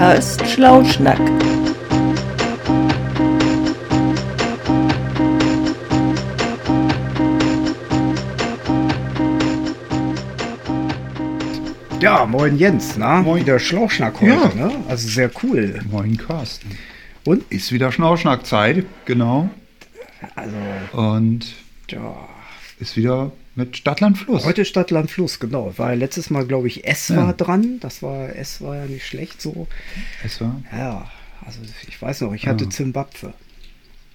Podcast Schlauschnack. Ja, moin Jens, na? Moin. Wieder Schlauchschnack heute, Ja. ne? Also sehr cool. Moin Carsten. Und? Ist wieder Schnaufschnackzeit, genau. Also, Und ja. ist wieder mit Stadtland Fluss. Heute Stadtland Fluss, genau. War ja letztes Mal, glaube ich, S Ja. war dran. Das war, S war ja nicht schlecht so. Es war, Ja, also ich weiß noch, ich hatte Ja. Zimbabwe.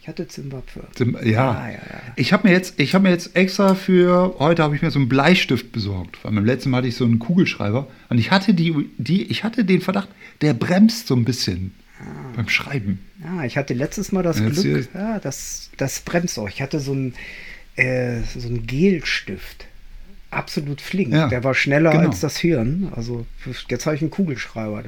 Ich hatte Zimbabwe. Sim- ja. Ja, ja, ja. Ich habe mir jetzt, ich habe mir jetzt extra für heute habe ich mir so einen Bleistift besorgt, weil beim letzten Mal hatte ich so einen Kugelschreiber und ich hatte die, die, ich hatte den Verdacht, der bremst so ein bisschen beim Schreiben. Ja, ich hatte letztes Mal das Glück, ja, das, das bremst auch. Ich hatte so einen, äh, so einen Gelstift. Absolut flink. Ja, Der war schneller genau. als das Hirn. Also jetzt habe ich einen Kugelschreiber.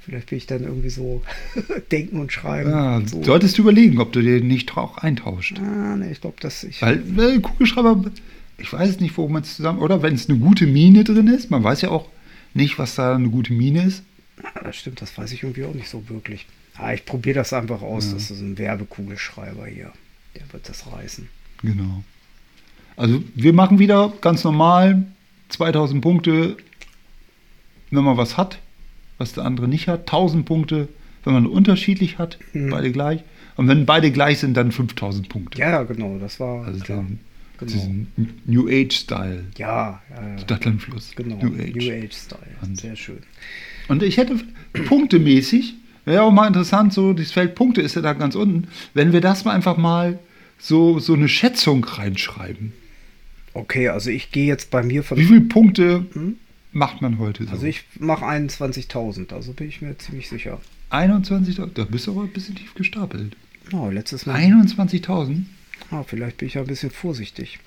Vielleicht bin ich dann irgendwie so denken und schreiben. Ja, und so. solltest du überlegen, ob du den nicht auch eintauscht. Ah, nee, ich glaube, dass ich. Weil äh, Kugelschreiber, ich weiß nicht, wo man es zusammen, oder wenn es eine gute Mine drin ist, man weiß ja auch nicht, was da eine gute Mine ist. Ah, das stimmt, das weiß ich irgendwie auch nicht so wirklich. Ah, ich probiere das einfach aus. Ja. Das ist ein Werbekugelschreiber hier. Der wird das reißen. Genau. Also wir machen wieder ganz normal 2000 Punkte, wenn man was hat, was der andere nicht hat. 1000 Punkte, wenn man unterschiedlich hat, Mhm. beide gleich. Und wenn beide gleich sind, dann 5000 Punkte. Ja, genau, das war. Also klar. Genau. diesen New Age-Style. Ja, ja, ja. Stadtlandfluss. genau. New Age. Age-Style. Und- Sehr schön. Und ich hätte punktemäßig, wäre auch mal interessant, so das Feld Punkte ist ja da ganz unten, wenn wir das mal einfach mal so, so eine Schätzung reinschreiben. Okay, also ich gehe jetzt bei mir von. Wie viele Punkte Hm? macht man heute so? Also ich mache 21.000, also bin ich mir ziemlich sicher. 21, da bist du aber ein bisschen tief gestapelt. Oh, letztes Mal. 21.000? Ah, vielleicht bin ich ja ein bisschen vorsichtig.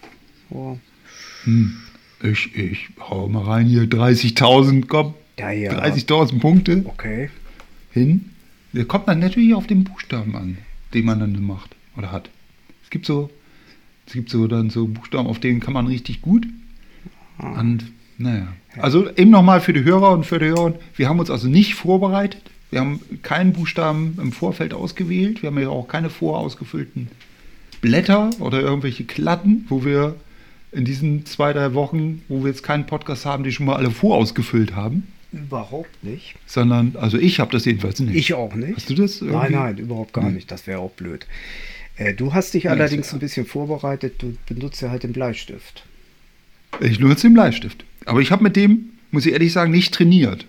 Oh. Hm. Ich, ich hau mal rein hier 30.000, komm. Ja, ja. 30.000 Punkte Okay. hin. Der kommt dann natürlich auf den Buchstaben an, den man dann macht oder hat. Es gibt so, es gibt so dann so Buchstaben, auf denen kann man richtig gut. Und naja. Also eben nochmal für die Hörer und für die Hörer, wir haben uns also nicht vorbereitet. Wir haben keinen Buchstaben im Vorfeld ausgewählt. Wir haben ja auch keine vorausgefüllten Blätter oder irgendwelche Klatten, wo wir in diesen zwei, drei Wochen, wo wir jetzt keinen Podcast haben, die schon mal alle vorausgefüllt haben. Überhaupt nicht. Sondern, also ich habe das jedenfalls nicht. Ich auch nicht. Hast du das? Nein, irgendwie? nein, überhaupt gar Nee. nicht. Das wäre auch blöd. Äh, du hast dich Ja, allerdings ein bisschen vorbereitet. Du benutzt ja halt den Bleistift. Ich nutze den Bleistift. Aber ich habe mit dem, muss ich ehrlich sagen, nicht trainiert.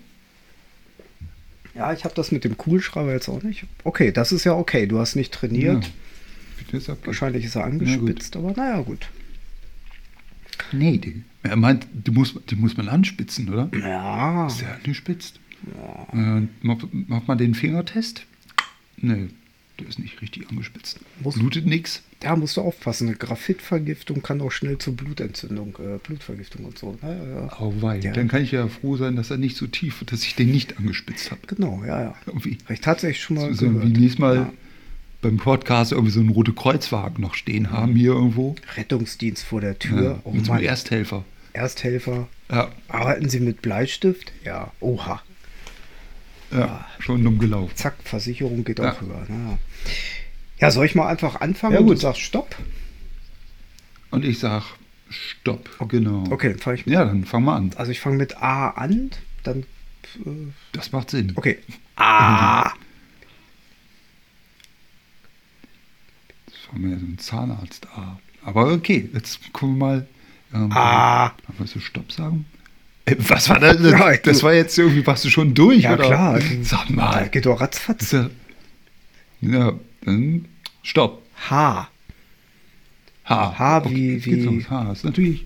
Ja, ich habe das mit dem Kugelschreiber jetzt auch nicht. Okay, das ist ja okay. Du hast nicht trainiert. Ja. Ist. Wahrscheinlich ist er Na angespitzt, aber naja, gut. Nee, die, er meint, die muss, die muss man anspitzen, oder? Ja. Ist der angespitzt? Äh, macht, macht man den Fingertest? Nee, der ist nicht richtig angespitzt. Muss- Blutet nix. Da musst du aufpassen. Eine Graphitvergiftung kann auch schnell zu Blutentzündung, äh, Blutvergiftung und so. Ja, ja, ja. Auweih. Ja. Dann kann ich ja froh sein, dass er nicht so tief, dass ich den nicht angespitzt habe. Genau, ja, ja. Irgendwie. Ich tatsächlich schon mal So, gehört. wie nächstes Mal beim Podcast irgendwie so einen rote Kreuzwagen noch stehen haben hier irgendwo. Rettungsdienst vor der Tür. Ja, oh mit so Mann. Ersthelfer. Ersthelfer. Ja, Arbeiten Sie mit Bleistift? Ja. Oha. Ja, schon dumm gelaufen. Zack, Versicherung geht auch höher. Ja. ja, soll ich mal einfach anfangen Ja, und du gut. sagst Stopp? Und ich sag, stopp. Genau. Okay, dann fange ich Ja, dann fang mal an. Also ich fange mit A an, dann. Äh, Das macht Sinn. okay. A. Das war mir so ein Zahnarzt A. Aber okay, jetzt gucken wir mal. Ähm, A. Willst du Stopp sagen? Was war das? Das, Ja, das war jetzt irgendwie, warst du schon durch, Ja, oder? klar. Sag mal. geht doch ratzfatz. ja, ja, dann Stopp. H. H. H wie- geht's wie- los. H ist natürlich,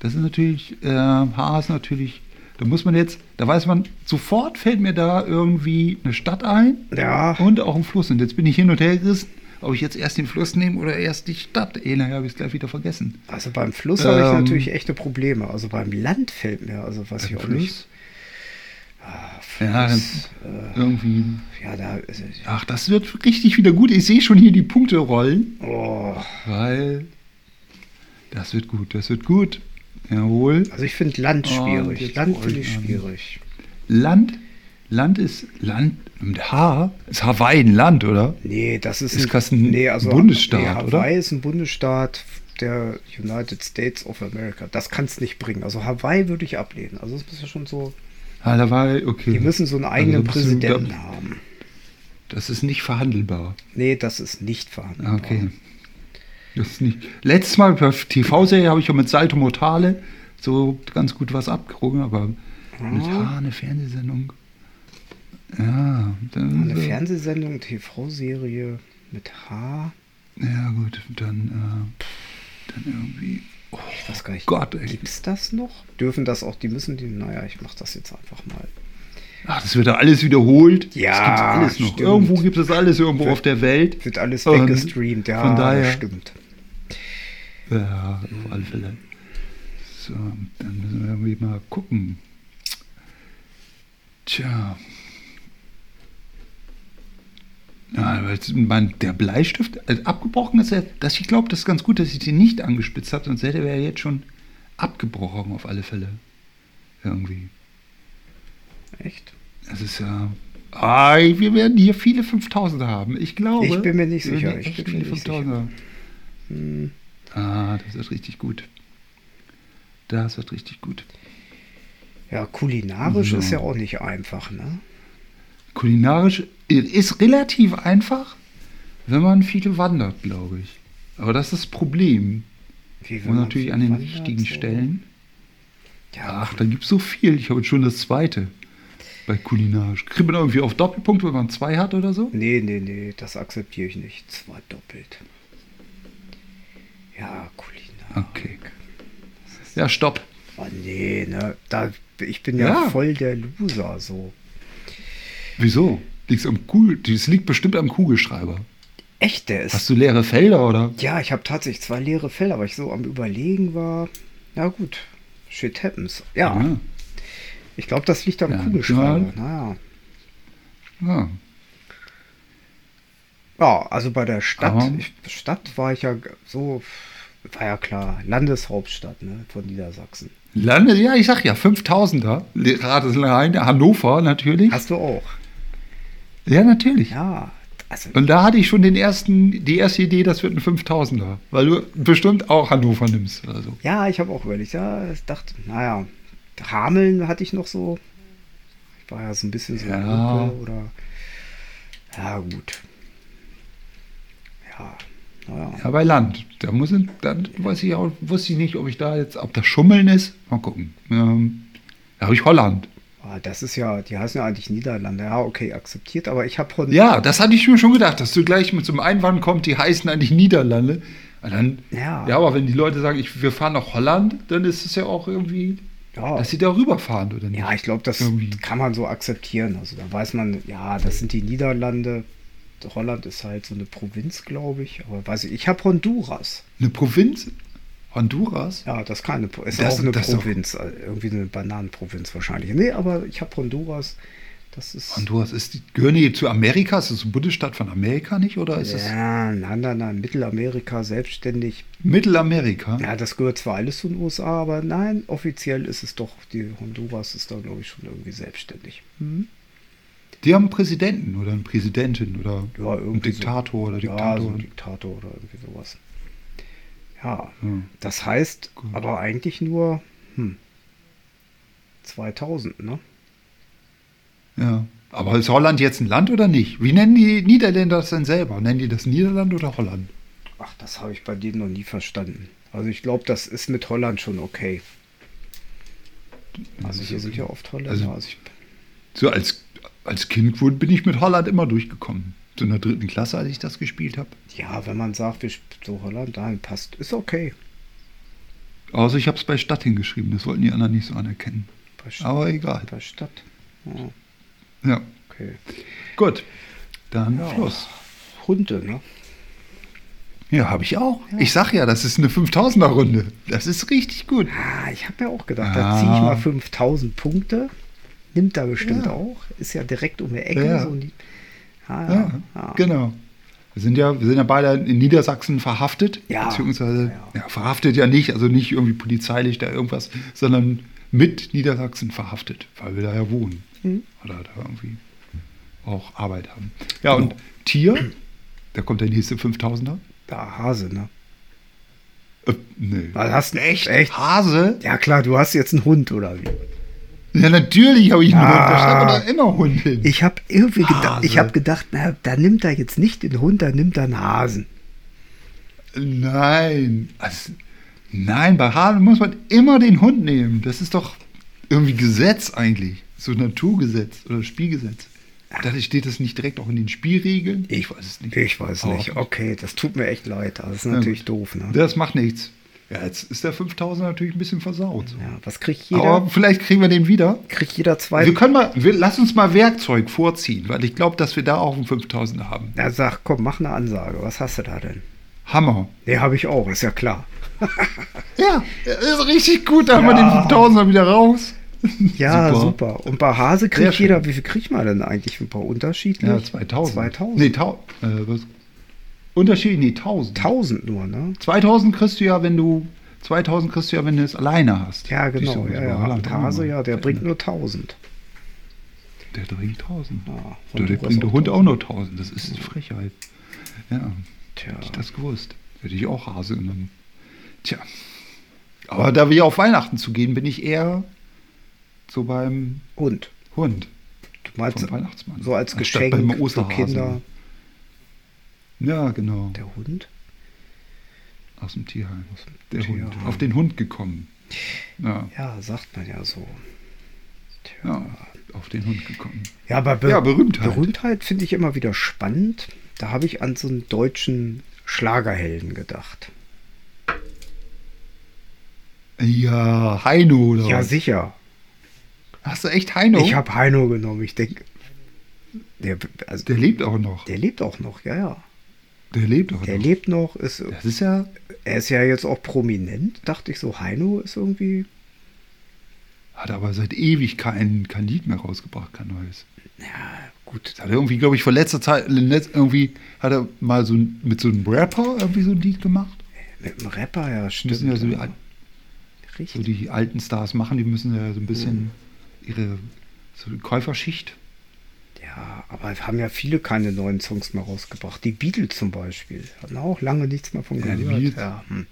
das ist natürlich, äh, H ist natürlich, da muss man jetzt, da weiß man, sofort fällt mir da irgendwie eine Stadt ein Ja. und auch ein Fluss. Und jetzt bin ich hin und her gerissen, ob ich jetzt erst den Fluss nehme oder erst die Stadt. Eh, nachher habe ich es gleich wieder vergessen. Also beim Fluss habe ich Ähm, natürlich echte Probleme. Also beim Land fällt mir, also was ich auch nicht. Ja, dann Fluss, äh, irgendwie. ja, da es. Ach, das wird richtig wieder gut. Ich sehe schon hier die Punkte rollen, Oh, weil das wird gut, das wird gut. Jawohl. also ich finde Land Oh, schwierig. jetzt Land finde ich schwierig. Land Land ist Land mit H? Ist Hawaii ein Land, oder? Nee, das ist, Ist das ein nee, also, Bundesstaat, nee, oder? Hawaii ist ein Bundesstaat der United States of America. Das kann es nicht bringen. Also Hawaii würde ich ablehnen. Also es ist ja schon so, Ah, Hawaii, okay. die müssen so einen eigenen Also bist du- Präsidenten haben. Das ist nicht verhandelbar. Nee, das ist nicht verhandelbar. Okay. Das ist nicht. Letztes Mal bei TV-Serie habe ich ja mit Salto Mortale so ganz gut was abgerungen, aber mit H eine Fernsehsendung. Ja, dann, Eine Fernsehsendung, TV-Serie mit H. ja gut, dann, äh, dann irgendwie. Oh Ich weiß gar nicht. Gott, ey. Gibt's das noch? Dürfen das auch, die müssen die, naja, ich mache das jetzt einfach mal. Ach, das wird da alles wiederholt. Ja, das gibt's alles noch. stimmt. Irgendwo gibt es alles irgendwo Wird- auf der Welt. Wird alles Und weggestreamt, ja, von daher- stimmt. Ja, auf alle Fälle. So, dann müssen wir irgendwie mal gucken. Tja. Ja, mein, der Bleistift äh, abgebrochen ist, ja- dass ich glaube, das ist ganz gut, dass ich den nicht angespitzt habe, sonst hätte er jetzt schon abgebrochen auf alle Fälle. Irgendwie. Echt? Das ist ja. Ah, wir werden hier viele 5000 haben. Ich glaube. Ich bin mir nicht sicher. Ich echt bin viele nicht 5000 haben. Hm, Ah, das wird richtig gut. Das wird richtig gut. Ja, kulinarisch So. ist ja auch nicht einfach, ne? Kulinarisch ist relativ einfach, wenn man viel wandert, glaube ich. Aber das ist das Problem. Wie Und natürlich an den wandert, richtigen so. Stellen. Ja, Ach, da gibt es so viel. Ich habe jetzt schon das zweite bei kulinarisch. Kriegt man irgendwie auf Doppelpunkt, wenn man zwei hat oder so? nee, nee, nee, das akzeptiere ich nicht. Zwei doppelt. Ja, Kulinarik. Okay. Ja, stopp. Oh nee, ne? Da, ich bin ja, Ja. voll der Loser, so. Wieso? Liegt's am Kugel das liegt bestimmt am Kugelschreiber. Echt, der ist. Hast du leere Felder oder? Ja, ich habe tatsächlich zwei leere Felder, weil ich so am Überlegen war. Ja, gut. Shit happens. Ja, Ja. ich glaube, das liegt am Ja, Kugelschreiber. ja. Naja. ja. Ja, also bei der Stadt, ich, Stadt war ich ja so, war ja klar, Landeshauptstadt ne, von Niedersachsen. Lande, ja, ich sag ja, 5000er. Ratereien, Hannover natürlich. Hast du auch? Ja, natürlich. Ja, also Und da hatte ich schon den ersten, die erste Idee, das wird ein 5000er. Weil du bestimmt auch Hannover nimmst oder so. ja, ich habe auch überlegt, ja, ich dachte, naja, Hameln hatte ich noch so, ich war ja so ein bisschen so Ja. Oder, ja gut. Ja, naja. Ja, bei Land. Da muss ich, dann weiß ich auch, wusste ich nicht, ob ich da jetzt, ob das Schummeln ist. Mal gucken. Ähm, da habe ich Holland. Ah, Das ist ja, die heißen ja eigentlich Niederlande. Ja, okay, akzeptiert, aber ich habe. Ja, das hatte ich mir schon gedacht, dass du gleich mit so einem Einwand kommst, die heißen eigentlich Niederlande. Und dann, Ja. ja, aber wenn die Leute sagen, ich, wir fahren nach Holland, dann ist es ja auch irgendwie, Ja. dass sie da rüberfahren, oder nicht? Ja, ich glaube, das Irgendwie. kann man so akzeptieren. Also da weiß man, ja, das sind die Niederlande. Holland ist halt so eine Provinz, glaube ich. Aber weiß ich, ich habe Honduras. Eine Provinz? Honduras? Ja, das ist keine ist Das- auch eine das Provinz. also irgendwie eine Bananenprovinz wahrscheinlich. Nee, aber ich habe Honduras. Das ist. Honduras ist die, gehören die zu Amerika? Ist das ein Bundesstaat von Amerika nicht? Oder ist es ja, nein, nein, nein, Mittelamerika selbstständig. Mittelamerika? Ja, das gehört zwar alles zu den USA, aber nein, offiziell ist es doch, die Honduras ist da, glaube ich, schon irgendwie selbstständig. Hm? Die haben einen Präsidenten oder eine Präsidentin oder Ja, einen irgendwie so. Diktator oder Ja, Diktator. so ein Diktator oder irgendwie sowas. Ja, Ja. das heißt Gut. aber eigentlich nur hm, 2000, ne? Ja. Aber ist Holland jetzt ein Land oder nicht? Wie nennen die Niederländer das denn selber? Nennen die das Niederland oder Holland? Ach, das habe ich bei denen noch nie verstanden. Also ich glaube, das ist mit Holland schon okay. Also hier sind ja oft Holländer. Also- Also So als, als Kind wurde- bin ich mit Holland immer durchgekommen. So in der dritten Klasse, als ich das gespielt habe. Ja, wenn man sagt, wir so Holland, dahin passt, ist okay. Also ich habe es bei Stadt hingeschrieben, das wollten die anderen nicht so anerkennen. Bei, St Aber egal. bei Stadt. Ja, Ja, okay. gut. Dann Ja. Schluss. Hunde, ne? Ja, habe ich auch. Ich sag ja, das ist eine 5000er-Runde. Das ist richtig gut. Ah, ich habe mir auch gedacht, Ja. da ziehe ich mal 5000 Punkte. Nimmt er bestimmt Ja. auch. Ist ja direkt um die Ecke. Ja. So die, ah, Ja, ja, ja. genau. Wir sind ja, wir sind ja beide in Niedersachsen verhaftet. Ja. Beziehungsweise, Ja, ja, verhaftet ja nicht, also nicht irgendwie polizeilich da irgendwas, sondern mit Niedersachsen verhaftet, weil wir da ja wohnen. Hm. Oder da irgendwie auch Arbeit haben. Ja, und Tier, da kommt der nächste 5000er. Da, Hase, ne? Äh, nee. Also hast du echt? Echt? Hase? Ja klar, du hast jetzt einen Hund, oder wie? Ja, natürlich habe ich einen Ah. Hund. Da stand aber immer Hund hin. Ich habe irgendwie gedacht, Hase. ich habe gedacht, na, da nimmt er jetzt nicht den Hund, da nimmt er einen Hasen. Nein. Also, nein, bei Hasen muss man immer den Hund nehmen. Das ist doch irgendwie Gesetz eigentlich. So Naturgesetz oder Spielgesetz. Da steht das nicht direkt auch in den Spielregeln? Ich weiß es nicht. Ich weiß Auch nicht. Okay, das tut mir echt leid. Das ist Ja, natürlich gut. doof, ne? Das macht nichts. Ja, jetzt ist der 5000 natürlich ein bisschen versaut. So. Ja, was kriegt jeder? Aber vielleicht kriegen wir den wieder. kriegt jeder zwei? Wir können mal, wir, lass uns mal Werkzeug vorziehen, weil ich glaube, dass wir da auch einen 5000er haben. Na, sag, komm, mach eine Ansage. Was hast du da denn? Hammer. Nee, habe ich auch, ist ja klar. Ja, ist richtig gut. Da haben wir den Ja. 5000er wieder raus. Ja, Super. super. Und bei Hase kriegt jeder, wie viel kriegt man denn eigentlich? Ein paar unterschiedlich? Ja, 2000. 2000. Nee, äh, was? Unterschied, nee, 1000. 1000 nur, ne? 2000 kriegst du ja, wenn du 2000 kriegst du ja, wenn du es alleine hast. Ja, genau. Ja, ja. war Und Holland Hase, auch ja, der bringt nur 1000. Der bringt 1000. Ja, der du bringt der Hund auch auch nur 1000. Das ist eine Frechheit. Ja, Tja. hätte ich das gewusst. Hätte ich auch Hase genommen. Tja. Aber da wir auf Weihnachten zu gehen, bin ich eher so beim Und? Hund. Du meinst Vom Weihnachtsmann. so als Geschenk für. Kinder Ja, genau. der Hund? Aus dem Tierheim. dem Der Hund. Tierheim. Auf den Hund gekommen. Ja, Ja, sagt man ja so. Tja. ja auf den Hund gekommen. Ja, aber Be Ja, Berühmtheit. Berühmtheit finde ich immer wieder spannend. Da habe ich an so einen deutschen Schlagerhelden gedacht. Ja, Heino oder Ja, was? sicher. Hast du echt Heino? Ich habe Heino genommen. Ich denke, der, also, Der lebt auch noch. der lebt auch noch, ja, ja. Der lebt auch Der noch. lebt noch, ist, Das ist ja. er ist ja jetzt auch prominent. Dachte ich so, Heino ist irgendwie, Hat aber seit ewig kein, kein Lied mehr rausgebracht, kein neues. ja, gut. Das hat er irgendwie, glaube ich, vor letzter Zeit, irgendwie hat er mal so mit so einem Rapper irgendwie so ein Lied gemacht. Mit dem Rapper, ja, stimmt. müssen ja so die, ja. al- so Richtig. die alten Stars machen, die müssen ja so ein bisschen ihre so Käuferschicht. Ja, aber haben ja viele keine neuen Songs mehr rausgebracht. Die Beatles zum Beispiel hatten auch lange nichts mehr von Ja, die gehört. Beatles. Ja, hm.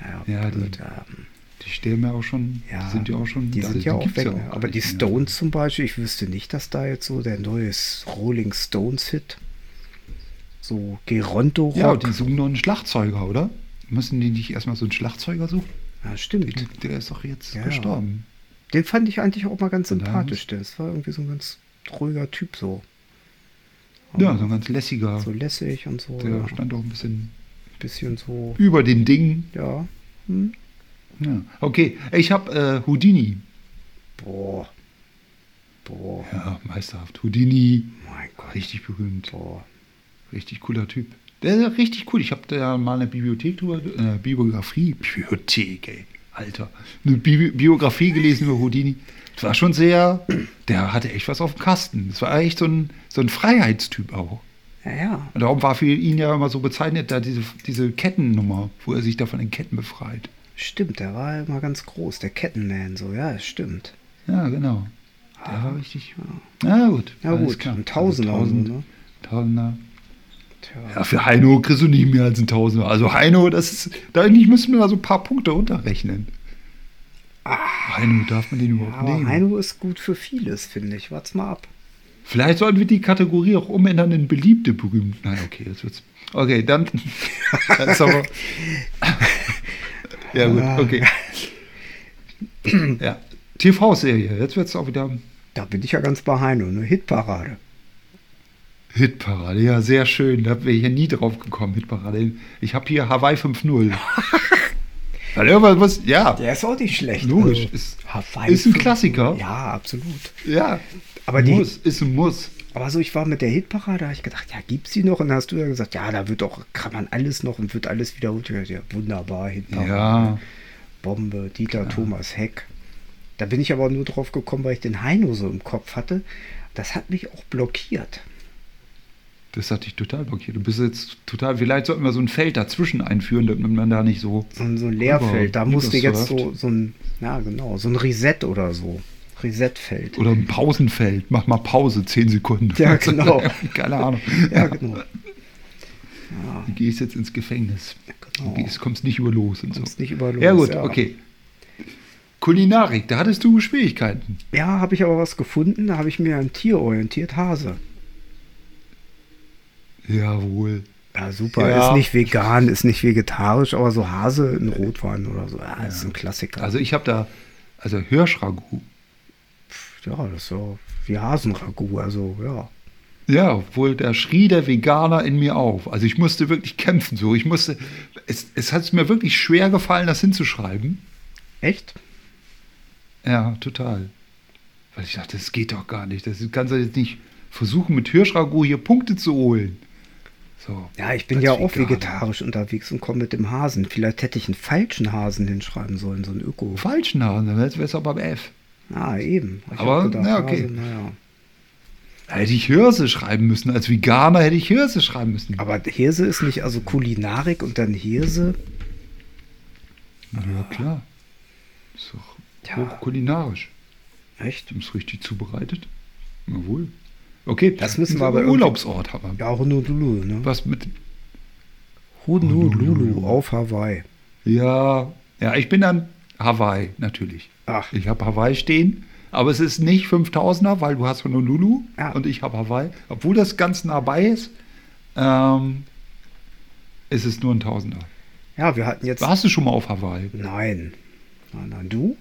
ja, Ja, die- ja, hm. Die sterben ja auch schon, ja, die sind ja auch schon, die sind ja auch weg. auch ne? gar aber die. Stones zum Beispiel, ich wüsste nicht, dass da jetzt so der neue Rolling Stones Hit, so Geronto Rock. Ja, die suchen noch einen Schlagzeuger, oder? Müssen die nicht erstmal so einen Schlagzeuger suchen? ja, stimmt. Der, der ist doch jetzt Ja, gestorben. Den fand ich eigentlich auch mal ganz sympathisch. Das war irgendwie so ein ganz ruhiger Typ so. Ja, so ein ganz lässiger. So lässig und so. der ja. stand auch ein bisschen bisschen so, über den Dingen. ja. Hm. Ja. Okay, ich habe äh, Houdini. Boah. Boah. Ja, meisterhaft. Houdini, Mein Gott. richtig berühmt. Boah. Richtig cooler Typ. Der ist richtig cool. Ich habe da mal eine Bibliothek drüber, äh, Bibliografie, Bibliothek, ey, Alter. Eine Bi Biografie gelesen über Houdini. Das war schon sehr, der hatte echt was auf dem Kasten. Das war echt so ein, so ein Freiheitstyp auch. Ja, ja. Und darum war für ihn ja immer so bezeichnet, da diese, diese Kettennummer, wo er sich da von den Ketten befreit. Stimmt, der war immer ganz groß. Der Kettenman, so, ja, stimmt. Ja, genau. Der war richtig. Na gut. Ja, alles gut. klar. Ein Tausender. Also Tausend, ne? Tausender. Tja. Ja, für Heino kriegst du nicht mehr als ein Tausender. Also Heino, das ist, da eigentlich müssen wir mal so ein paar Punkte runterrechnen. Heino, darf man den überhaupt Aber nehmen? Heino ist gut für vieles, finde ich. Wart's mal ab. Vielleicht sollten wir die Kategorie auch umändern in beliebte, berühmt. Nein, okay, das wird's. Okay, dann. ist aber. ja, gut, okay. ja. TV-Serie, jetzt wird es auch wieder Da bin ich ja ganz bei Heino, ne? Hitparade. Hitparade. Ja, sehr schön. Da wäre ich ja nie drauf gekommen, Hitparade. Ich habe hier Hawaii 5.0. Weil irgendwas, was, ja, Der ist auch nicht schlecht. logisch. Also, Ist, ist ein Klassiker. Ja, absolut. Ja, Aber die- muss, ist ein Muss. Aber so, ich war mit der Hitparade, da habe ich gedacht, ja, gibt's die noch? Und dann hast du ja gesagt, ja, da wird doch, kann man alles noch und wird alles wieder gut. Ja, wunderbar, Hitparade. Ja, Bombe, Dieter Thomas Heck. Da bin ich aber nur drauf gekommen, weil ich den Heino so im Kopf hatte. Das hat mich auch blockiert. Das hat dich total blockiert. Du bist jetzt total, vielleicht sollten wir so ein Feld dazwischen einführen, damit man da nicht so. So ein, so ein Leerfeld. Da musste jetzt so, so ein, ja genau, so ein Reset oder so Resetfeld. Oder ein Pausenfeld. Mach mal Pause, 10 Sekunden. Ja, genau. Keine Ahnung. Ja, genau. Du gehst jetzt ins Gefängnis. Genau. Du gehst, kommst nicht über los und Kommst so. nicht über los, Ja gut, ja. okay. Kulinarik, da hattest du Schwierigkeiten. Ja, habe ich aber was gefunden. Da habe ich mir ein Tier orientiert, Hase. Jawohl. Ja, super. Ja. Ist nicht vegan, ist nicht vegetarisch, aber so Hase in Rotwein oder so. Ja, ist ein Klassiker. Also ich habe da, also Hirschragout. ja, das ist so wie Hasenragout. Also, ja. Ja, obwohl da schrie der Veganer in mir auf. Also ich musste wirklich kämpfen so. Ich musste, es, es hat mir wirklich schwer gefallen, das hinzuschreiben. Echt? Ja, total. Weil ich dachte, das geht doch gar nicht. Das kannst du jetzt nicht versuchen, mit Hirschragout hier Punkte zu holen. So. Ja, ich bin ja auch Veganer. vegetarisch unterwegs und komme mit dem Hasen. Vielleicht hätte ich einen falschen Hasen hinschreiben sollen, so ein Öko. Falschen Hasen, dann wäre es auch beim F. Ah, eben. Ich Aber, hab na, okay. Hase, naja. Hätte ich Hirse schreiben müssen. Als Veganer hätte ich Hirse schreiben müssen. Aber Hirse ist nicht also Kulinarik und dann Hirse. ja, klar. Ist doch Ja. hoch kulinarisch. Echt? Du bist richtig zubereitet. Jawohl. Okay, Das müssen wir aber Urlaubsort haben. Ja, Honolulu, ne? Was mit. Honolulu Honolulu. auf Hawaii. Ja, ja, ich bin dann Hawaii, natürlich. Ach, Ich habe Hawaii stehen, aber es ist nicht 5000er, weil du hast Honolulu Ja. und ich habe Hawaii. Obwohl das ganz nah bei ist, ähm, ist es nur ein Tausender. ja, wir hatten jetzt. Warst du schon mal auf Hawaii? Nein. Nein, nein, du?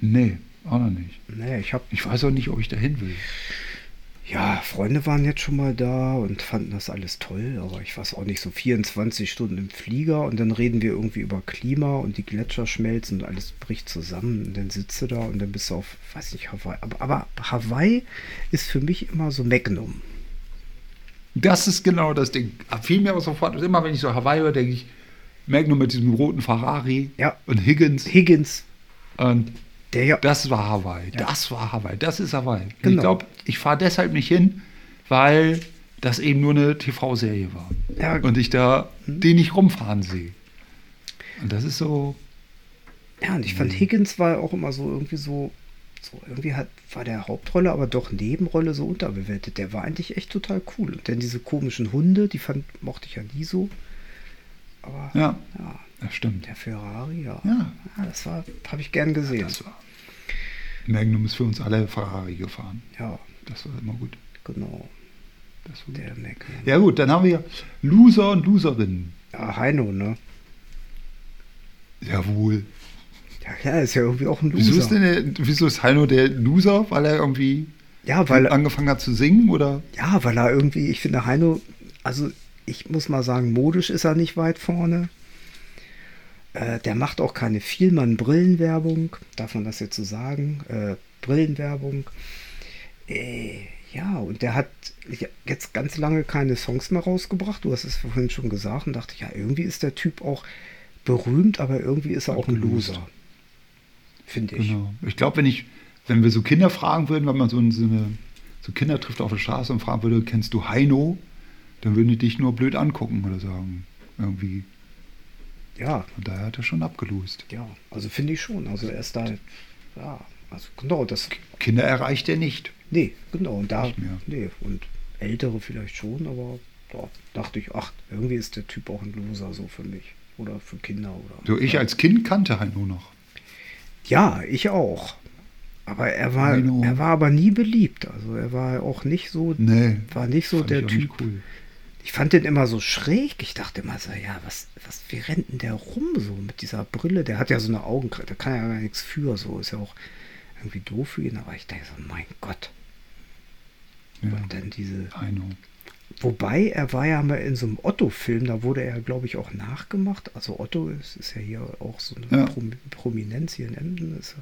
Nee, auch noch nicht. Nee, ich hab. Ich weiß auch nicht, ob ich dahin will. Ja, Freunde waren jetzt schon mal da und fanden das alles toll, aber ich weiß auch nicht, so 24 Stunden im Flieger und dann reden wir irgendwie über Klima und die Gletscher schmelzen und alles bricht zusammen und dann sitzt du da und dann bist du auf, weiß nicht, Hawaii. Aber, aber Hawaii ist für mich immer so Magnum. Das ist genau das Ding. Fiel mir aber sofort, immer wenn ich so Hawaii höre, denke ich, Magnum mit diesem roten Ferrari Ja. und Higgins. Higgins, Und der ja. das war Hawaii. Ja. Das war Hawaii. Das ist Hawaii. Genau. Ich glaube, ich fahre deshalb nicht hin, weil das eben nur eine TV-Serie war. Ja. Und ich da den nicht rumfahren sehe. Und das ist so. Ja, und ich fand Higgins war auch immer so irgendwie so, so irgendwie hat, war der Hauptrolle, aber doch Nebenrolle so unterbewertet. Der war eigentlich echt total cool. Und dann diese komischen Hunde, die fand, mochte ich ja nie so. Aber Ja, ja, das stimmt. der Ferrari, ja. Ja. Ja, das war, habe ich gern gesehen. Das war. Magnum ist für uns alle Ferrari gefahren. Ja, Das war immer gut. genau. Das war gut. Der Mac. Ja gut, dann haben wir Loser und Loserinnen. Ja, Heino, ne? Jawohl. Ja, ja, ist ja irgendwie auch ein Loser. Wieso ist, denn der, wieso ist Heino der Loser? Weil er irgendwie ja, weil, angefangen hat zu singen? Oder? ja, weil er irgendwie, ich finde Heino, also ich muss mal sagen, modisch ist er nicht weit vorne. Äh, der macht auch keine Vielmann-Brillenwerbung, darf man das jetzt so sagen? Äh, Brillenwerbung. Äh, ja, und der hat jetzt ganz lange keine Songs mehr rausgebracht. Du hast es vorhin schon gesagt und dachte, ja, irgendwie ist der Typ auch berühmt, aber irgendwie ist er auch ein. Loser. Finde ich. Genau. Ich glaube, wenn ich, wenn wir so Kinder fragen würden, wenn man so, so eine so Kinder trifft auf der Straße und fragen würde, kennst du Heino? Dann würden die dich nur blöd angucken oder sagen. Irgendwie. Ja, Und daher hat er schon abgelost. ja, also finde ich schon. Also er ist da, ja, also genau, das, Kinder erreicht er nicht. nee, genau, und da, nee, und Ältere vielleicht schon, aber da dachte ich, ach, irgendwie ist der Typ auch ein Loser so für mich. Oder für Kinder oder. So, ich ja. als Kind kannte Heino noch. Ja, ich auch. Aber er war, Heino. er war aber nie beliebt. Also er war auch nicht so, Nee. war nicht so der Typ. Cool. Ich fand den immer so schräg. Ich dachte immer so, ja, was, was, wie rennt denn der rum so mit dieser Brille? Der hat ja so eine Augenkräfte, da kann ja gar nichts für, so ist ja auch irgendwie doof für ihn, aber ich denke so, mein Gott. Ja. Und dann diese, wobei er war ja mal in so einem Otto-Film, da wurde er, glaube ich, auch nachgemacht. Also Otto ist, ist ja hier auch so eine Ja. Prom Prominenz hier in Emden. Ist,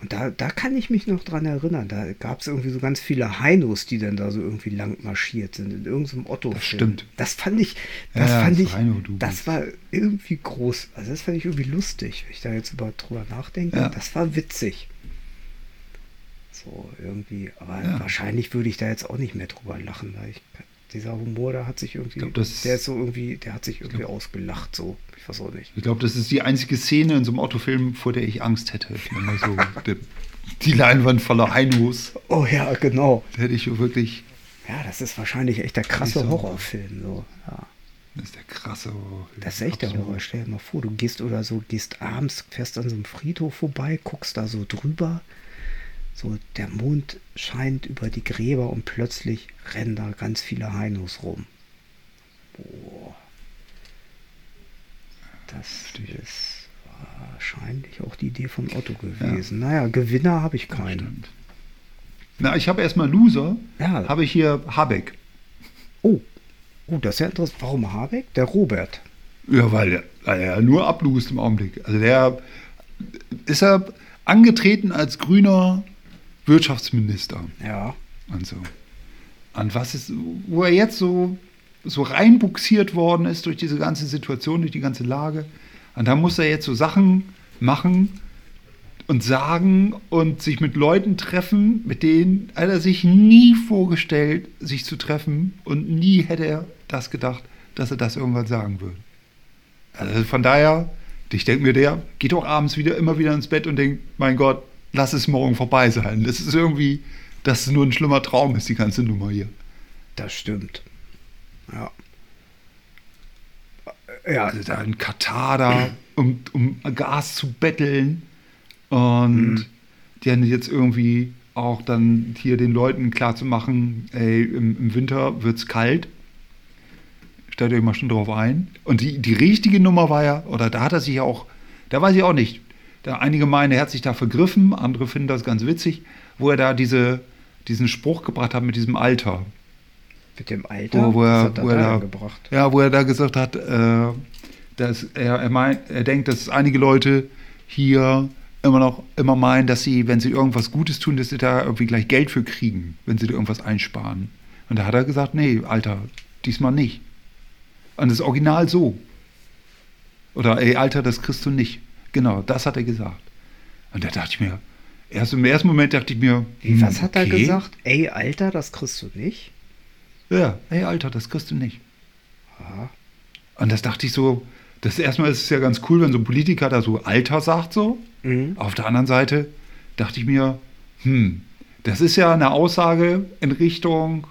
und da, da kann ich mich noch dran erinnern. Da gab es irgendwie so ganz viele Heinos, die dann da so irgendwie lang marschiert sind in irgendeinem Otto-Film. Das stimmt. Das fand ich, das Ja, fand das ich, Heino-Double. das war irgendwie groß. Also das fand ich irgendwie lustig, wenn ich da jetzt über drüber nachdenke. Ja. Das war witzig. So irgendwie, aber Ja. wahrscheinlich würde ich da jetzt auch nicht mehr drüber lachen, weil ich dieser Humor, der hat sich irgendwie, glaub, das- der ist so irgendwie, der hat sich irgendwie ausgelacht, so. Ich weiß auch nicht. Ich glaube, das ist die einzige Szene in so einem Autofilm, vor der ich Angst hätte. Wenn so die, die Leinwand voller Heinos, Oh ja, genau. da hätte ich wirklich. Ja, das ist wahrscheinlich echt der krasse so. Horrorfilm, so. Ja. Das ist der krasse. Horrorfilm. Das ist echt der. Horror. Stell dir mal vor, du gehst oder so, gehst abends, fährst an so einem Friedhof vorbei, guckst da so drüber. So, der Mond scheint über die Gräber und plötzlich rennen da ganz viele Heinos rum. Boah. Das ist wahrscheinlich auch die Idee von Otto gewesen. Naja, Gewinner habe ich keinen. Na, ich habe erstmal Loser. Ja. Habe ich hier Habeck. Oh. Oh, das ist ja interessant. Warum Habeck? Der Robert. Ja, weil er, weil er nur ablust im Augenblick. Also der ist er angetreten als grüner Wirtschaftsminister Ja. und so. Und was ist, wo er jetzt so, so reinbuxiert worden ist durch diese ganze Situation, durch die ganze Lage. Und da muss er jetzt so Sachen machen und sagen und sich mit Leuten treffen, mit denen hat er sich nie vorgestellt, sich zu treffen. Und nie hätte er das gedacht, dass er das irgendwann sagen würde. Also von daher, ich denke mir, der geht doch abends wieder immer wieder ins Bett und denkt, mein Gott, lass es morgen vorbei sein. Das ist irgendwie, dass es nur ein schlimmer Traum ist, die ganze Nummer hier. Das stimmt. Ja. Ja, Also da in Katar da, um, um Gas zu betteln und die haben jetzt irgendwie auch dann hier den Leuten klar zu machen, ey, im, im Winter wird's kalt. Stellt euch mal schon drauf ein. Und die, die richtige Nummer war ja, oder da hat er sich ja auch, da weiß ich auch nicht, da einige meinen, er hat sich da vergriffen, andere finden das ganz witzig, wo er da diese, diesen Spruch gebracht hat mit diesem Alter. Mit dem Alter. Wo, wo, er, er wo, er da ja, wo er da gesagt hat, äh, dass er, er, mein, er denkt, dass einige Leute hier immer noch immer meinen, dass sie, wenn sie irgendwas Gutes tun, dass sie da irgendwie gleich Geld für kriegen, wenn sie da irgendwas einsparen. Und da hat er gesagt, nee, Alter, diesmal nicht. Und das ist original so. Oder ey, Alter, das kriegst du nicht. Genau, das hat er gesagt. Und da dachte ich mir, erst im ersten Moment dachte ich mir, hm, was hat er okay. gesagt? Ey, Alter, das kriegst du nicht. Ja, ey, Alter, das kriegst du nicht. Ja. Und das dachte ich so, das erstmal ist es ja ganz cool, wenn so ein Politiker da so Alter sagt so. Mhm. Auf der anderen Seite dachte ich mir, hm, das ist ja eine Aussage in Richtung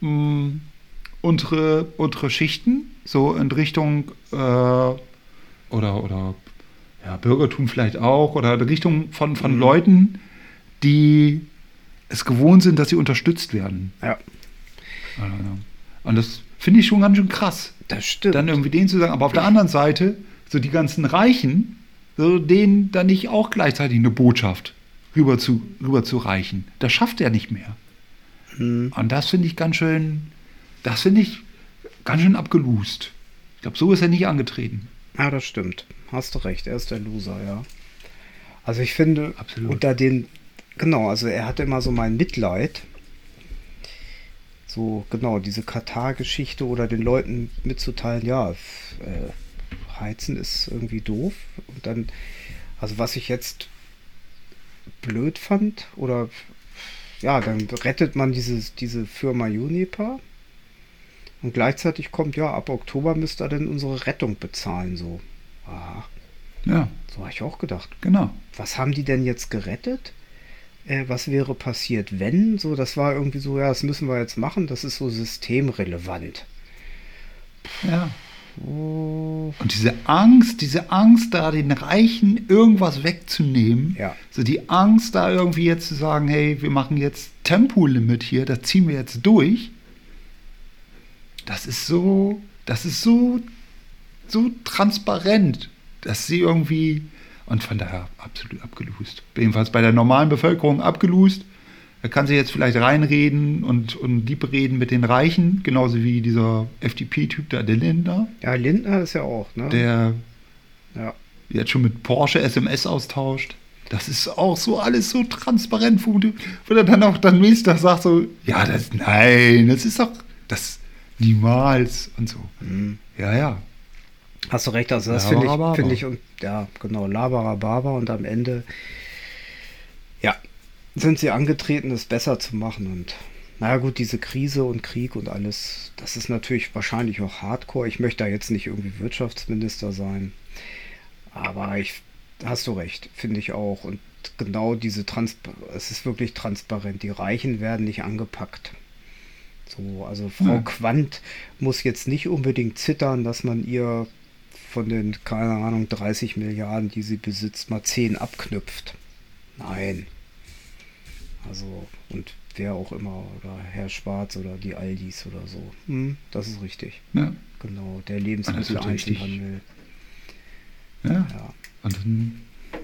mh, untere, untere Schichten, so in Richtung äh, oder, oder ja, Bürgertum vielleicht auch, oder in Richtung von, von Leuten, die es gewohnt sind, dass sie unterstützt werden. ja, Und das finde ich schon ganz schön krass das stimmt. dann irgendwie denen zu sagen, aber auf der anderen Seite, so die ganzen Reichen, so denen dann nicht auch gleichzeitig eine Botschaft rüber zu, rüber zu reichen. Das schafft er nicht mehr. Hm. Und das finde ich ganz schön, das finde ich ganz schön abgelust. Ich glaube, so ist er nicht angetreten. Ja, das stimmt. Hast du recht, er ist der Loser, ja. Also ich finde, Absolut. unter den, genau, also er hatte immer so mein Mitleid. So, genau, diese Katar-Geschichte oder den Leuten mitzuteilen, ja, äh, heizen ist irgendwie doof. Und dann, also was ich jetzt blöd fand, oder ja, dann rettet man dieses, diese Firma Unipa. Und gleichzeitig kommt, ja, ab Oktober müsst ihr denn unsere Rettung bezahlen, so. Aha, Ja, so habe ich auch gedacht. genau. Was haben die denn jetzt gerettet? Äh, was wäre passiert, wenn? So, das war irgendwie so, ja, das müssen wir jetzt machen, das ist so systemrelevant. Ja. Oh, Und diese Angst, diese Angst, da den Reichen irgendwas wegzunehmen, Ja. so die Angst, da irgendwie jetzt zu sagen, hey, wir machen jetzt Tempolimit hier, das ziehen wir jetzt durch, das ist so, das ist so, so transparent, dass sie irgendwie, und von daher absolut abgelust. Jedenfalls bei der normalen Bevölkerung abgelust. Da kann sie jetzt vielleicht reinreden und, und lieb reden mit den Reichen, genauso wie dieser FDP-Typ da, der Lindner, ja, Lindner ist ja auch, ne? der ja. jetzt schon mit Porsche SMS austauscht. Das ist auch so alles so transparent, wo, wo er dann auch dann nächsten Tag sagt so, ja, das, nein, das ist doch, das niemals und so. Mhm. Ja, ja. Hast du recht, also das finde ich, finde ich, und ja, genau, Labarababa und am Ende, ja, sind sie angetreten, es besser zu machen und naja gut, diese Krise und Krieg und alles, das ist natürlich wahrscheinlich auch Hardcore. Ich möchte da jetzt nicht irgendwie Wirtschaftsminister sein. Aber ich, hast du recht, finde ich auch. Und genau diese Transparenz, es ist wirklich transparent. Die Reichen werden nicht angepackt. So, also Frau Ja. Quandt muss jetzt nicht unbedingt zittern, dass man ihr von den, keine Ahnung, 30 Milliarden, die sie besitzt, mal 10 abknüpft. Nein. Also, und wer auch immer, oder Herr Schwarz oder die Aldis oder so. Hm, das ist richtig. Ja. Genau, der. Lebensmitteleinzelhandel. ja. Ja. Und dann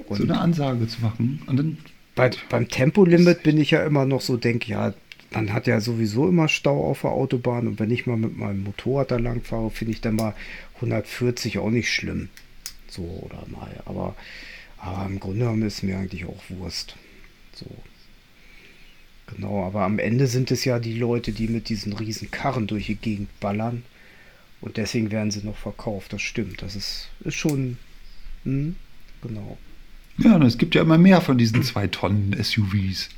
Und so eine Ansage zu machen. Und dann bei, beim Tempolimit bin ich ja immer noch so, denke, ja, man hat ja sowieso immer Stau auf der Autobahn und wenn ich mal mit meinem Motorrad da lang fahre, finde ich dann mal 140 auch nicht schlimm. So oder mal. Aber, aber im Grunde genommen ist mir eigentlich auch Wurst. So. Genau, aber am Ende sind es ja die Leute, die mit diesen riesen Karren durch die Gegend ballern. Und deswegen werden sie noch verkauft. Das stimmt. Das ist, ist schon. Hm, genau. Ja, und es gibt ja immer mehr von diesen zwei Tonnen SUVs.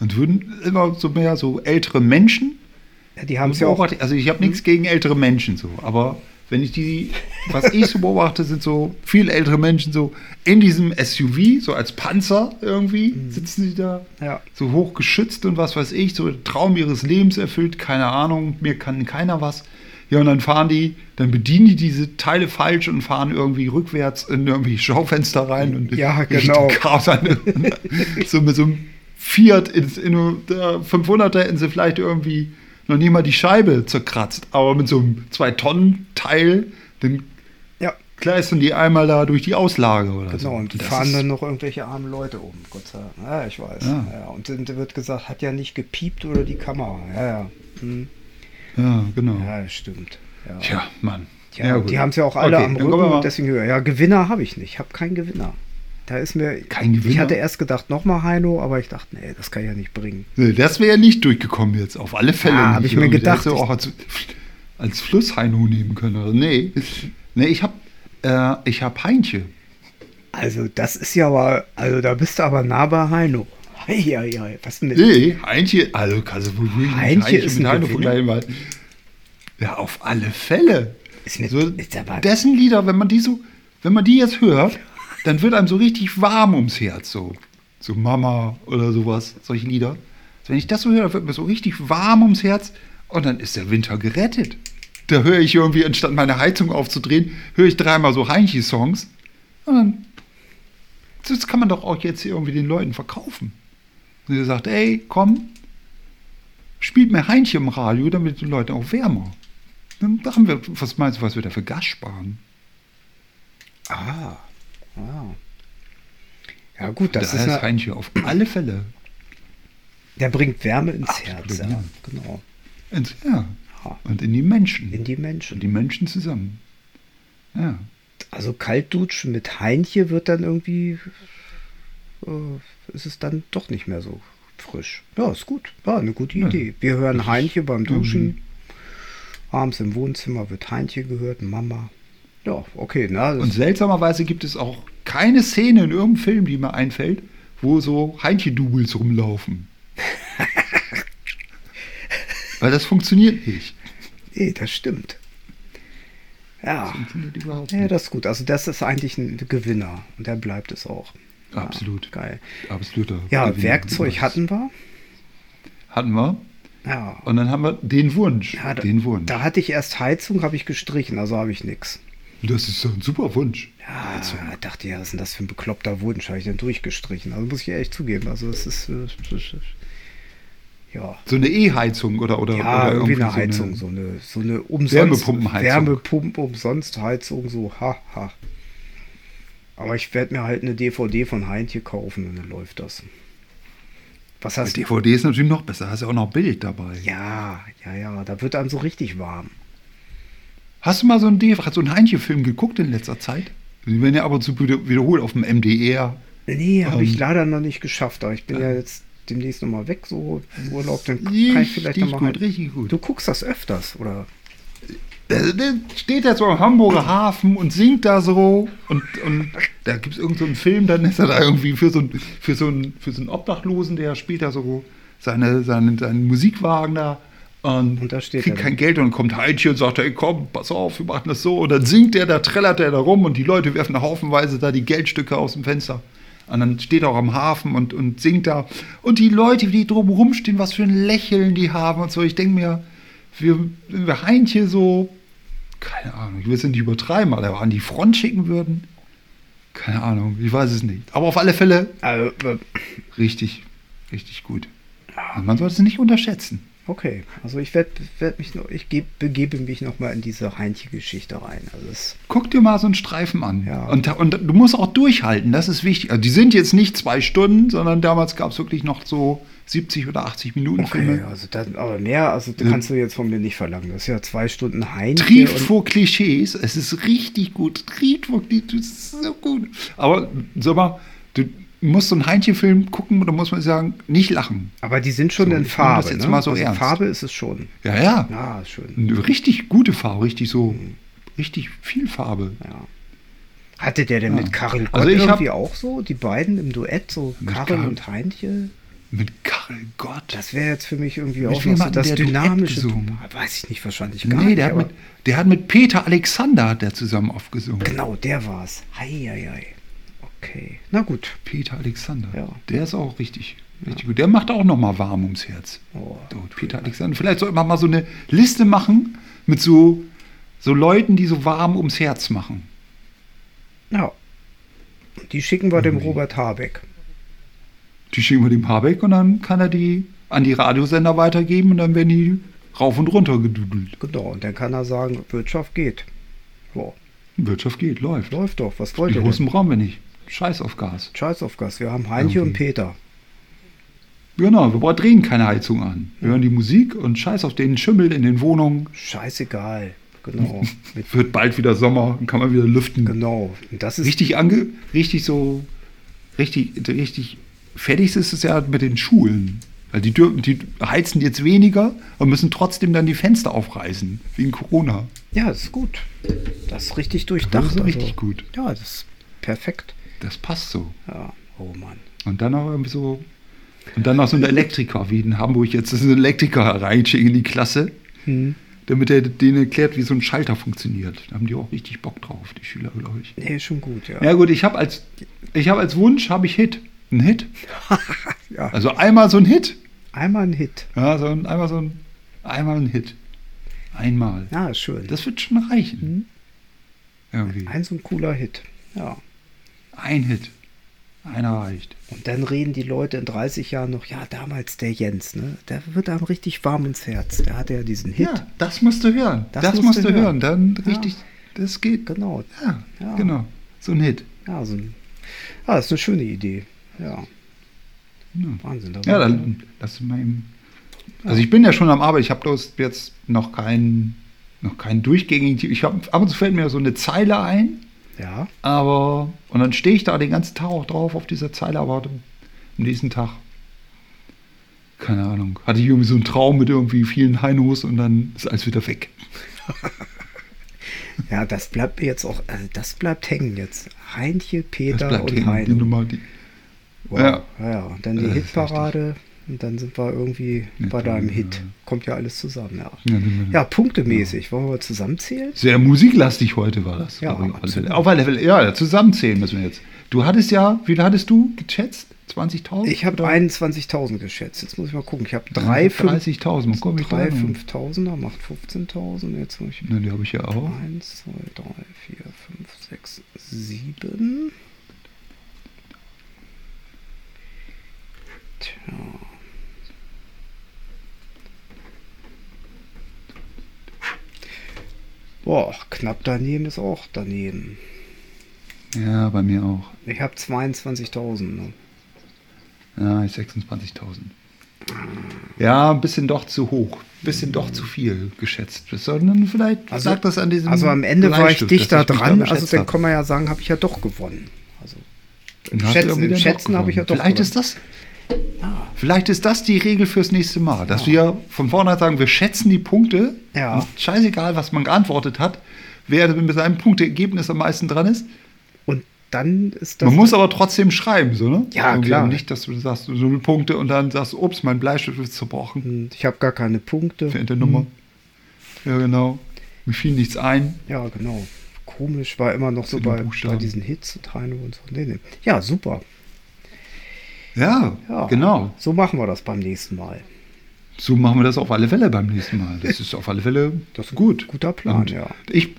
Und würden immer so mehr so ältere Menschen. Ja, die haben es ja auch. Also ich habe nichts gegen ältere Menschen so, aber wenn ich die, was ich so beobachte, sind so viele ältere Menschen so in diesem SUV, so als Panzer irgendwie, sitzen sie da, Ja. so hoch geschützt und was weiß ich, so Traum ihres Lebens erfüllt, keine Ahnung, mir kann keiner was. Ja, und dann fahren die, dann bedienen die diese Teile falsch und fahren irgendwie rückwärts in irgendwie Schaufenster rein und Ja, genau. Chaos an. so mit so einem Fiat in, in der 500er hätten sie vielleicht irgendwie noch nie mal die Scheibe zerkratzt, aber mit so einem 2-Tonnen-Teil, dann Ja, kleistern die einmal da durch die Auslage oder so. genau. Und die Das fahren dann noch irgendwelche armen Leute um. Gott sei Dank. Ja, ich weiß. Ja. Ja. und dann wird gesagt, hat ja nicht gepiept oder die Kamera. Ja, ja. Hm. Ja, genau. Ja, stimmt. Ja. Tja, Mann. Tja, gut. die haben es ja auch alle Okay, am Rücken deswegen höher. Ja, Gewinner habe ich nicht. Ich habe keinen Gewinner. Da ist mir. Kein Gewinner? Ich hatte erst gedacht, nochmal Heino, aber ich dachte, nee, das kann ich ja nicht bringen. Nee, das wäre ja nicht durchgekommen jetzt, auf alle Fälle. Ja, nicht hab ich mir irgendwie. gedacht, hätte auch als, als Flussheino nehmen können. Also, nee, nee, ich habe äh, ich hab Heintje. Also, das ist ja aber. Also, da bist du aber nah bei Heino. Hei, hei, hei. Was denn mit. Nee, Heintje, also kannst du wohl wirklich Heintje ist ein Heino vergleichen, weil. Ja, auf alle Fälle. Ist mit, So, ist aber, dessen Lieder, wenn man die so, wenn man die jetzt hört, dann wird einem so richtig warm ums Herz, so. So Mama oder sowas, solche Lieder. Wenn ich das so höre, dann wird mir so richtig warm ums Herz und dann ist der Winter gerettet. Da höre ich irgendwie, anstatt meine Heizung aufzudrehen, höre ich dreimal so Heinchi-Songs. Und dann, das kann man doch auch jetzt irgendwie den Leuten verkaufen. Und ihr sagt, ey, komm, spielt mir Heinche im Radio, damit die Leute auch wärmer. Dann machen wir, was meinst du, was wir da für Gas sparen? ah, ah. Ja, gut, das da ist. ist Heinche auf alle Fälle. der bringt Wärme ins Absolut, Herz. Ja, ja. genau. Ins, ja. Ja. Und in die Menschen. In die Menschen. und die Menschen zusammen. Ja. Also Kaltdutschen mit Heinche wird dann irgendwie, äh, ist es dann doch nicht mehr so frisch. Ja, ist gut. Ja, eine gute. Idee. Wir hören Heinche beim Duschen. Abends im Wohnzimmer wird Heinche gehört, Mama. Ja, okay. Na, das, Und seltsamerweise gibt es auch keine Szene in irgendeinem Film, die mir einfällt, wo so Heinche-Doubles rumlaufen. Weil das funktioniert nicht. nee, das stimmt. Ja. Überhaupt ja, das ist gut. Also das ist eigentlich ein Gewinner. Und der bleibt es auch. Ja, Absolut. geil. Absoluter. Ja, Gewinner. Werkzeug hatten wir. Hatten wir. Ja. Und dann haben wir den Wunsch. ja da, den Wunsch. da hatte ich erst Heizung, habe ich gestrichen, also habe ich nichts. Das ist doch ein super Wunsch. Ja, dachte ja, was ist denn das für ein bekloppter Wunsch? Habe ich denn durchgestrichen? Also muss ich ehrlich zugeben. Also es ist, äh, das ist ja, So eine E-Heizung oder, oder, ja oder irgendwie eine Heizung, so eine, so eine umsonst Wärmepumpenheizung. Wärmepumpen umsonst Heizung, so ha ha. Aber ich werde mir halt eine DVD von Heintje kaufen und dann läuft das. Was hast du? DVD ist natürlich noch besser. Hast ja auch noch Bild dabei. Ja, ja, ja, da wird einem so richtig warm. Hast du mal so einen, so einen Heinche-Film geguckt in letzter Zeit? Die werden ja ab und zu wieder- wiederholt auf dem MDR. Nee, habe ich Ähm. leider noch nicht geschafft. Aber ich bin ja jetzt demnächst nochmal weg, so im Urlaub, dann kann ich vielleicht nochmal. gut, Halt, richtig gut. du guckst das öfters, oder? Der, der steht da so am Hamburger Hafen und singt da so und, und da gibt es irgendeinen so Film, dann ist er da irgendwie für so, einen- für, so einen, für so einen Obdachlosen, der spielt da so seine, seine, seinen Musikwagen da und, Und da steht kriegt er kein. Geld und dann kommt Heinchen und sagt, ey komm, pass auf, wir machen das so. Und dann singt er, da trällert er da rum und die Leute werfen haufenweise da die Geldstücke aus dem Fenster. Und dann steht er auch am Hafen und, und singt da. Und die Leute, die drumherum stehen, was für ein Lächeln die haben und so. Ich denke mir, wir, wenn wir Heinche so, keine Ahnung, ich will es nicht übertreiben, aber an die Front schicken würden. Keine Ahnung, ich weiß es nicht. Aber auf alle Fälle Also, äh, richtig, richtig gut. Und man sollte es nicht unterschätzen. Okay, also ich werde werd mich noch, ich geb, begebe mich nochmal in diese Heinche-Geschichte rein. Also das, Guck dir mal so einen Streifen an. Ja. Und, und du musst auch durchhalten, das ist wichtig. Also die sind jetzt nicht zwei Stunden, sondern damals gab es wirklich noch so 70 oder 80 Minuten okay, Filme. also dann, aber mehr, also da kannst du jetzt von mir nicht verlangen. Das ist ja zwei Stunden Heinche. Trieft vor Klischees, es ist richtig gut. Trieft vor Klischees, das ist so gut. Aber sag mal, du musst so einen Heinchen-Film gucken da muss man sagen, nicht lachen. Aber die sind schon So, in nehme das Farbe. jetzt ne? mal so also ernst. Farbe ist es schon. Ja, ja. Ja, schön. Eine richtig gute Farbe, richtig so, richtig viel Farbe. Ja. Hatte der denn Ja. mit Karel Gott Also ich hab- irgendwie auch so? Die beiden im Duett, so Karel Karel- und Heinche? Mit Karel Gott. Das wäre jetzt für mich irgendwie Mit auch noch so das dynamische. gesungen? Weiß ich nicht, wahrscheinlich gar Nee, nicht. der hat, mit, der hat mit Peter Alexander hat der zusammen aufgesungen. genau, der war's. Heieiei. Okay. Na gut. Peter Alexander. Ja. Der ist auch richtig, richtig gut. Der macht auch noch mal warm ums Herz. Oh, So, Peter Alexander. Vielleicht sollte man mal so eine Liste machen mit so, so Leuten, die so warm ums Herz machen. Ja. Die schicken wir dem Irgendwie. Robert Habeck. Die schicken wir dem Habeck und dann kann er die an die Radiosender weitergeben und dann werden die rauf und runter gedudelt. Genau. Und dann kann er sagen, Wirtschaft geht. So, Wirtschaft geht, läuft. läuft doch. Was wollt Die ihr Russen denn? brauchen wir nicht. Scheiß auf Gas. Scheiß auf Gas. Wir haben Heinche und Irgendwie. Peter. Genau, wir brauchen- drehen keine Heizung an. Wir hören die Musik und scheiß auf den Schimmel in den Wohnungen. Scheißegal. Genau. Wird bald wieder Sommer, dann kann man wieder lüften. genau. Und das ist Richtig ange, richtig so, richtig, richtig fertig ist es ja mit den Schulen. Weil die, dürfen, die heizen jetzt weniger und müssen trotzdem dann die Fenster aufreißen, wegen Corona. Ja, das ist gut. Das ist richtig durchdacht. Das ist richtig gut. Ja, das ist perfekt. Das passt so. Ja, oh Mann. Und dann noch irgendwie so, und dann noch so ein Elektriker, wie in Hamburg jetzt ist ein Elektriker reinschicken in die Klasse, Hm. damit er denen erklärt, wie so ein Schalter funktioniert. Da haben die auch richtig Bock drauf, die Schüler, glaube ich. Nee, schon gut, ja. Ja gut, ich habe als, ich hab als Wunsch, habe ich Hit. Ein Hit. Ja. Also einmal so ein Hit. Einmal ein Hit. Ja, so ein, einmal so ein, einmal ein Hit. Einmal. Ja, ist schön. Das wird schon reichen. Irgendwie. ein so ein cooler Hit. Ja. Ein Hit. Einer reicht. Und dann reden die Leute in 30 Jahren noch, ja, damals der Jens, ne? Der wird einem richtig warm ins Herz. Der hatte ja diesen Hit. Ja, das musst du hören. Das Das, musst musst du hören. hören. Dann Ja. richtig, das geht. Genau. Ja, Ja. genau. So ein Hit. Ja, so ein, ja, das ist eine schöne Idee. Ja, Ja, Wahnsinn. ja dann lass mal eben. Also ich bin ja schon am Arbeit. Ich habe bloß jetzt noch keinen, noch keinen durchgängigen. Ich habe ab und zu fällt mir so eine Zeile ein. Ja, Aber, und dann stehe ich da den ganzen Tag auch drauf auf dieser Zeile, aber am nächsten Tag, keine Ahnung, hatte ich irgendwie so einen Traum mit irgendwie vielen Heinos und dann ist alles wieder weg. ja, das bleibt jetzt auch, also das bleibt hängen jetzt. Heinche, Das Peter und hängen, die Heino. Nummer, die, Wow. Ja. Ja. ja, und dann die ist Hitparade und dann sind wir irgendwie Ja, bei deinem ja. Hit. Kommt ja alles zusammen, ja. Ja, wir- Ja, punktemäßig. Wollen wir zusammenzählen? Sehr musiklastig heute war das. Ja, auf alle Fälle, ja, zusammenzählen müssen wir jetzt. Du hattest ja, wie viel hattest du geschätzt? 20.000? Ich habe Oder? 21.000 geschätzt. Jetzt muss ich mal gucken. Ich habe Dann drei, fünf- 30.000. Wo komme ich drei da hin? 5000er macht 15.000. Jetzt muss ich Ne, die habe ich ja auch. 1, 2, 3, 4, 5, 6, 7. Tja. Boah, knapp daneben ist auch daneben. Ja, bei mir auch. Ich habe 22.000. Ne? Ja, ich 26.000. Ja, ein bisschen doch zu hoch. Ein bisschen doch zu viel geschätzt. Sondern vielleicht Also- sagt das an diesem. Also am Ende war ich dichter mich da dran. Also dann hab. kann man ja sagen, habe ich ja doch gewonnen. Also im Schätzen, im Schätzen habe ich ja doch gewonnen. Vielleicht gewonnen. ist das. Vielleicht ist das die Regel fürs nächste Mal, dass wir von vornherein sagen, wir schätzen die Punkte. Ja. Scheißegal, was man geantwortet hat, wer mit seinem Punkteergebnis am meisten dran ist. Und dann ist das. Man muss aber trotzdem schreiben, so, ne? Ja, Irgendwie klar. Nicht, dass du sagst, so null Punkte und dann sagst, ups, mein Bleistift ist zerbrochen. Und ich habe gar keine Punkte. Veränderte Nummer. Ja, genau. Mir fiel nichts ein. Ja, genau. Komisch war immer noch so Zu bei, bei diesen Hits und so. Nee, nee. Ja, super. Ja, Ja, genau. So machen wir das beim nächsten Mal. So machen wir das auf alle Fälle beim nächsten Mal. Das ist auf alle Fälle Das gut. guter Plan, Und ja. Ich,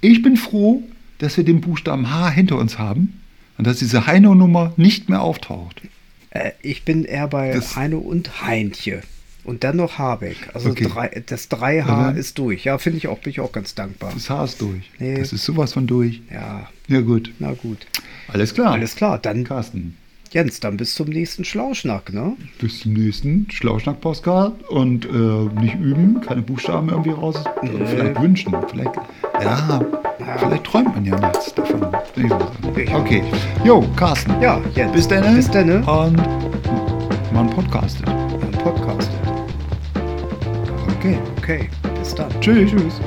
ich bin froh, dass wir den Buchstaben H hinter uns haben und dass diese Heino-Nummer nicht mehr auftaucht. Äh, ich bin eher bei Das- Heino und Heintje. Und dann noch Habeck. Also Okay. drei, das 3H Also- ist durch. Ja, finde ich auch, bin ich auch ganz dankbar. Das H ist durch. Nee. Das ist sowas von durch. Ja, Ja, gut. na gut. Alles klar. Alles klar, dann Carsten. Jens, dann bis zum nächsten Schlauschnack, ne? Bis zum nächsten Schlauschnack-Postcard und äh, nicht üben, keine Buchstaben irgendwie raus. Vielleicht wünschen. Vielleicht, ja, vielleicht träumt man ja nachts davon. Okay. Jo, Carsten. Ja, Jens. Bis dann. Bis dann. Und man podcastet. Ein Podcast. Okay. Okay, bis dann. Tschüss. Tschüss.